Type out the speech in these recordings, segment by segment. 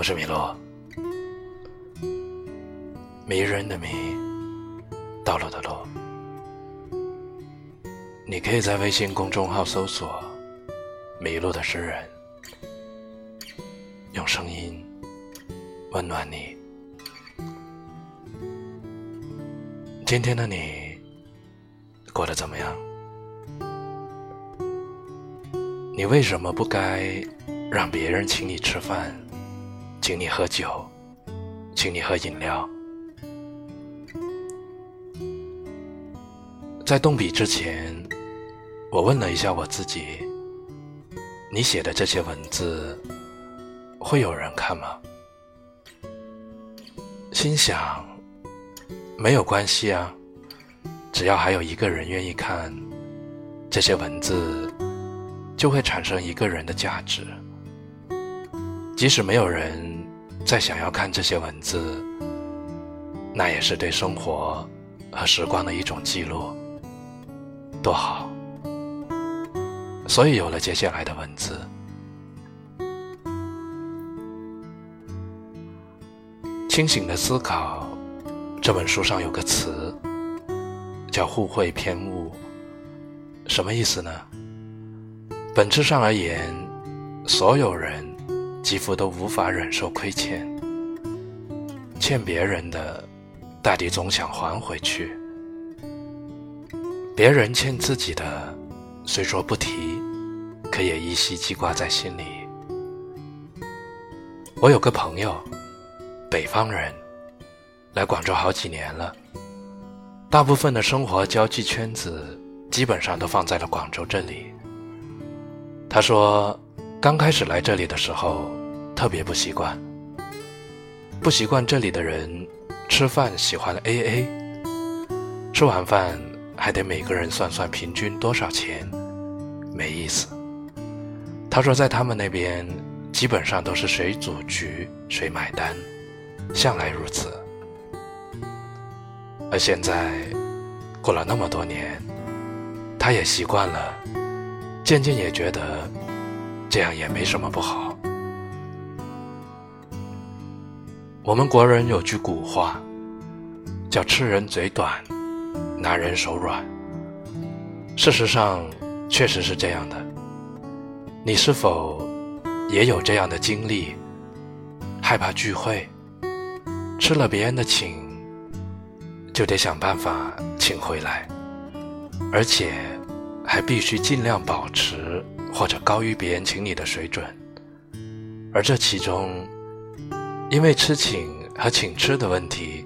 我是米洛，迷人的迷，道路的路。你可以在微信公众号搜索“迷路的诗人”，用声音温暖你。今天的你过得怎么样？你为什么不该让别人请你吃饭？请你喝酒，请你喝饮料。在动笔之前，我问了一下我自己：你写的这些文字，会有人看吗？心想，没有关系啊，只要还有一个人愿意看，这些文字就会产生一个人的价值。即使没有人再想要看这些文字，那也是对生活和时光的一种记录，多好！所以有了接下来的文字。清醒的思考，这本书上有个词叫“互惠偏误”，什么意思呢？本质上而言，所有人。几乎都无法忍受亏欠，欠别人的，大抵总想还回去；别人欠自己的，虽说不提，可也依稀记挂在心里。我有个朋友，北方人，来广州好几年了，大部分的生活交际圈子基本上都放在了广州这里。他说。刚开始来这里的时候，特别不习惯，不习惯这里的人吃饭喜欢 A A，吃完饭还得每个人算算平均多少钱，没意思。他说在他们那边基本上都是谁组局谁买单，向来如此。而现在过了那么多年，他也习惯了，渐渐也觉得。这样也没什么不好。我们国人有句古话，叫“吃人嘴短，拿人手软”。事实上，确实是这样的。你是否也有这样的经历？害怕聚会，吃了别人的请，就得想办法请回来，而且还必须尽量保持。或者高于别人请你的水准，而这其中，因为吃请和请吃的问题，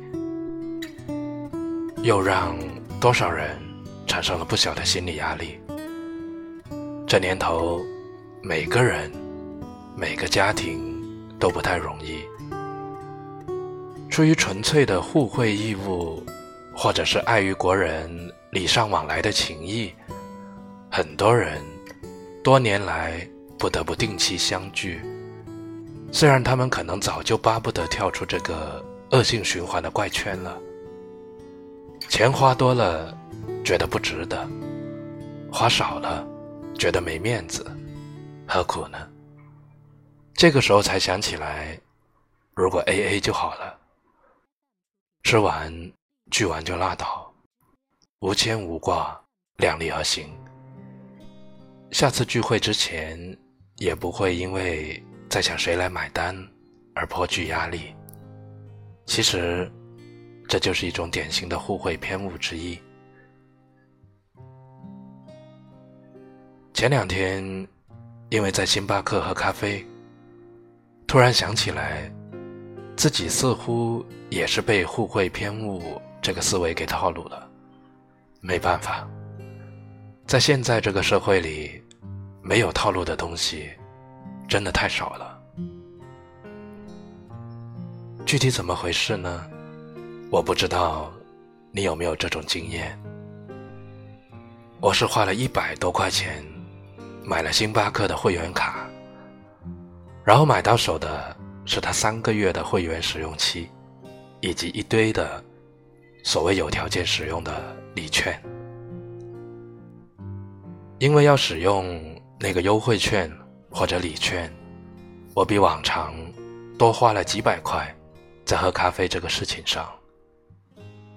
又让多少人产生了不小的心理压力。这年头，每个人、每个家庭都不太容易。出于纯粹的互惠义务，或者是碍于国人礼尚往来的情谊，很多人。多年来不得不定期相聚，虽然他们可能早就巴不得跳出这个恶性循环的怪圈了。钱花多了觉得不值得，花少了觉得没面子，何苦呢？这个时候才想起来，如果 A A 就好了，吃完聚完就拉倒，无牵无挂，量力而行。下次聚会之前，也不会因为在想谁来买单而颇具压力。其实，这就是一种典型的互惠偏误之一。前两天，因为在星巴克喝咖啡，突然想起来，自己似乎也是被互惠偏误这个思维给套路了。没办法，在现在这个社会里。没有套路的东西，真的太少了。具体怎么回事呢？我不知道，你有没有这种经验？我是花了一百多块钱买了星巴克的会员卡，然后买到手的是他三个月的会员使用期，以及一堆的所谓有条件使用的礼券，因为要使用。那个优惠券或者礼券，我比往常多花了几百块在喝咖啡这个事情上。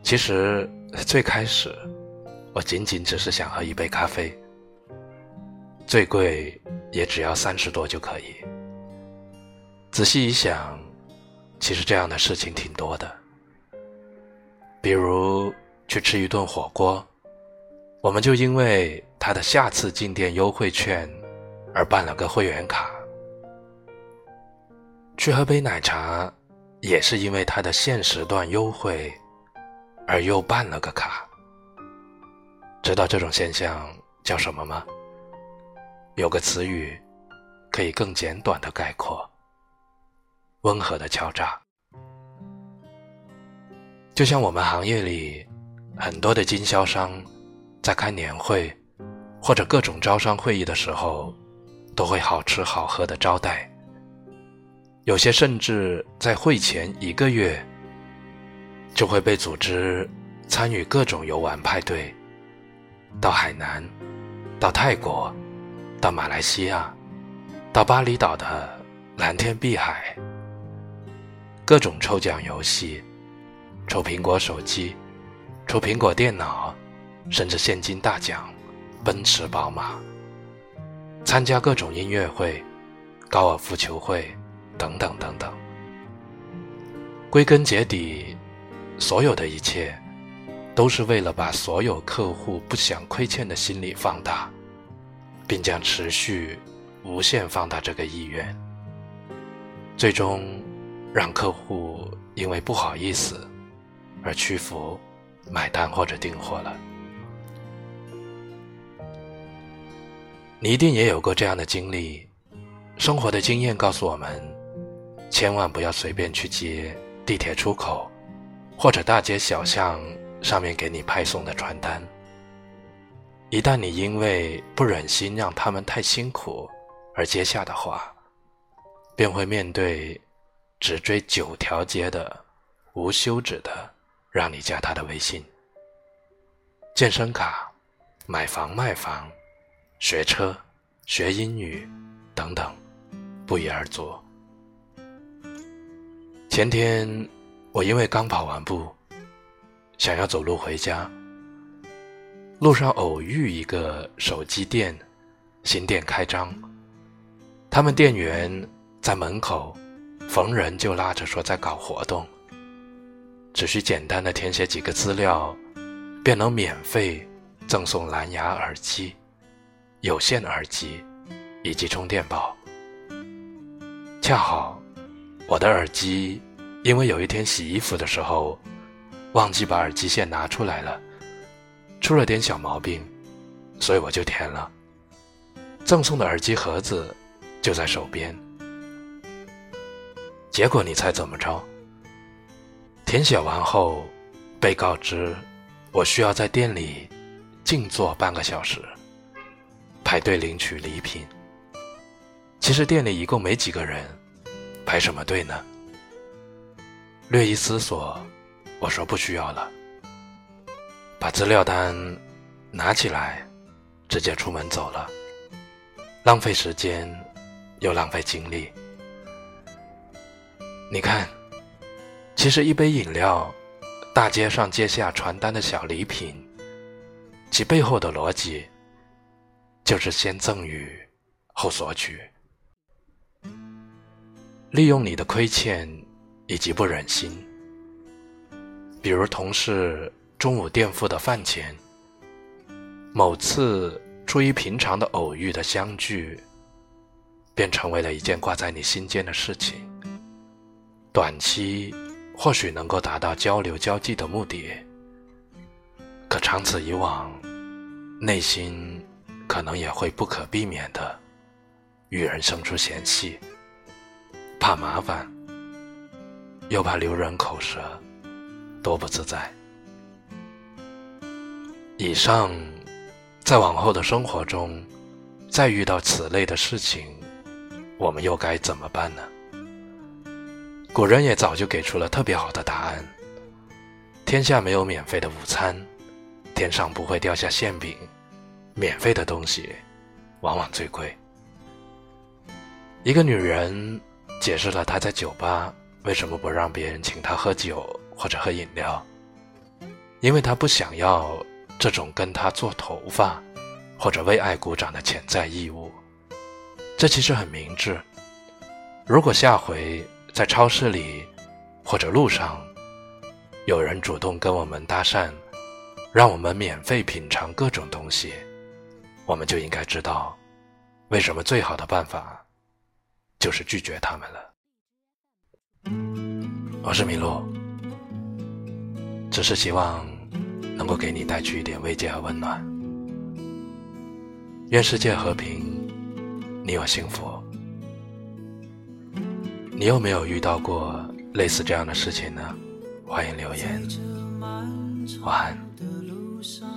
其实最开始，我仅仅只是想喝一杯咖啡，最贵也只要三十多就可以。仔细一想，其实这样的事情挺多的，比如去吃一顿火锅，我们就因为他的下次进店优惠券而办了个会员卡。去喝杯奶茶，也是因为它的限时段优惠，而又办了个卡。知道这种现象叫什么吗？有个词语，可以更简短的概括：温和的敲诈。就像我们行业里很多的经销商，在开年会或者各种招商会议的时候，都会好吃好喝的招待。有些甚至在会前一个月，就会被组织参与各种游玩派对，到海南，到泰国，到马来西亚，到巴厘岛的蓝天碧海，各种抽奖游戏，抽苹果手机，抽苹果电脑，甚至现金大奖，奔驰宝马，参加各种音乐会，高尔夫球会。等等等等，归根结底，所有的一切，都是为了把所有客户不想亏欠的心理放大，并将持续无限放大这个意愿，最终让客户因为不好意思而屈服、买单或者订货了。你一定也有过这样的经历，生活的经验告诉我们。千万不要随便去接地铁出口，或者大街小巷上面给你派送的传单。一旦你因为不忍心让他们太辛苦而接下的话，便会面对只追九条街的无休止的让你加他的微信、健身卡、买房卖房、学车、学英语等等，不一而足。前天，我因为刚跑完步，想要走路回家。路上偶遇一个手机店，新店开张。他们店员在门口，逢人就拉着说在搞活动，只需简单的填写几个资料，便能免费赠送蓝牙耳机、有线耳机以及充电宝。恰好，我的耳机。因为有一天洗衣服的时候，忘记把耳机线拿出来了，出了点小毛病，所以我就填了。赠送的耳机盒子就在手边。结果你猜怎么着？填写完后，被告知我需要在店里静坐半个小时，排队领取礼品。其实店里一共没几个人，排什么队呢？略一思索，我说不需要了，把资料单拿起来，直接出门走了，浪费时间又浪费精力。你看，其实一杯饮料，大街上接下传单的小礼品，其背后的逻辑，就是先赠予后索取，利用你的亏欠。以及不忍心，比如同事中午垫付的饭钱，某次出于平常的偶遇的相聚，便成为了一件挂在你心间的事情。短期或许能够达到交流交际的目的，可长此以往，内心可能也会不可避免的与人生出嫌隙，怕麻烦。又怕留人口舌，多不自在。以上，在往后的生活中，再遇到此类的事情，我们又该怎么办呢？古人也早就给出了特别好的答案：天下没有免费的午餐，天上不会掉下馅饼，免费的东西往往最贵。一个女人。解释了她在酒吧为什么不让别人请她喝酒或者喝饮料，因为她不想要这种跟她做头发或者为爱鼓掌的潜在义务。这其实很明智。如果下回在超市里或者路上有人主动跟我们搭讪，让我们免费品尝各种东西，我们就应该知道，为什么最好的办法就是拒绝他们了。我是麋鹿，只是希望能够给你带去一点慰藉和温暖。愿世界和平，你我幸福。你有没有遇到过类似这样的事情呢？欢迎留言。晚安。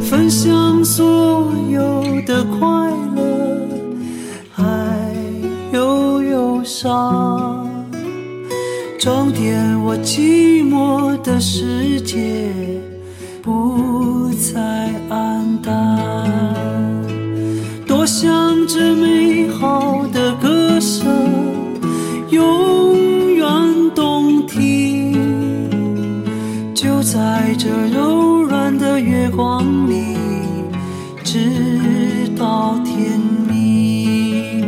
分享所有的快乐，还有忧伤，装点我寂寞的世界，不再黯淡。多想在这柔软的月光里，直到天明。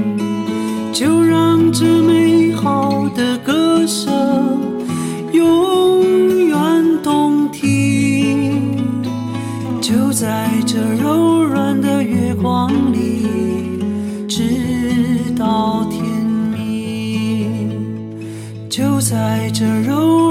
就让这美好的歌声永远动听，就在这柔软的月光里，直到天明。就在这柔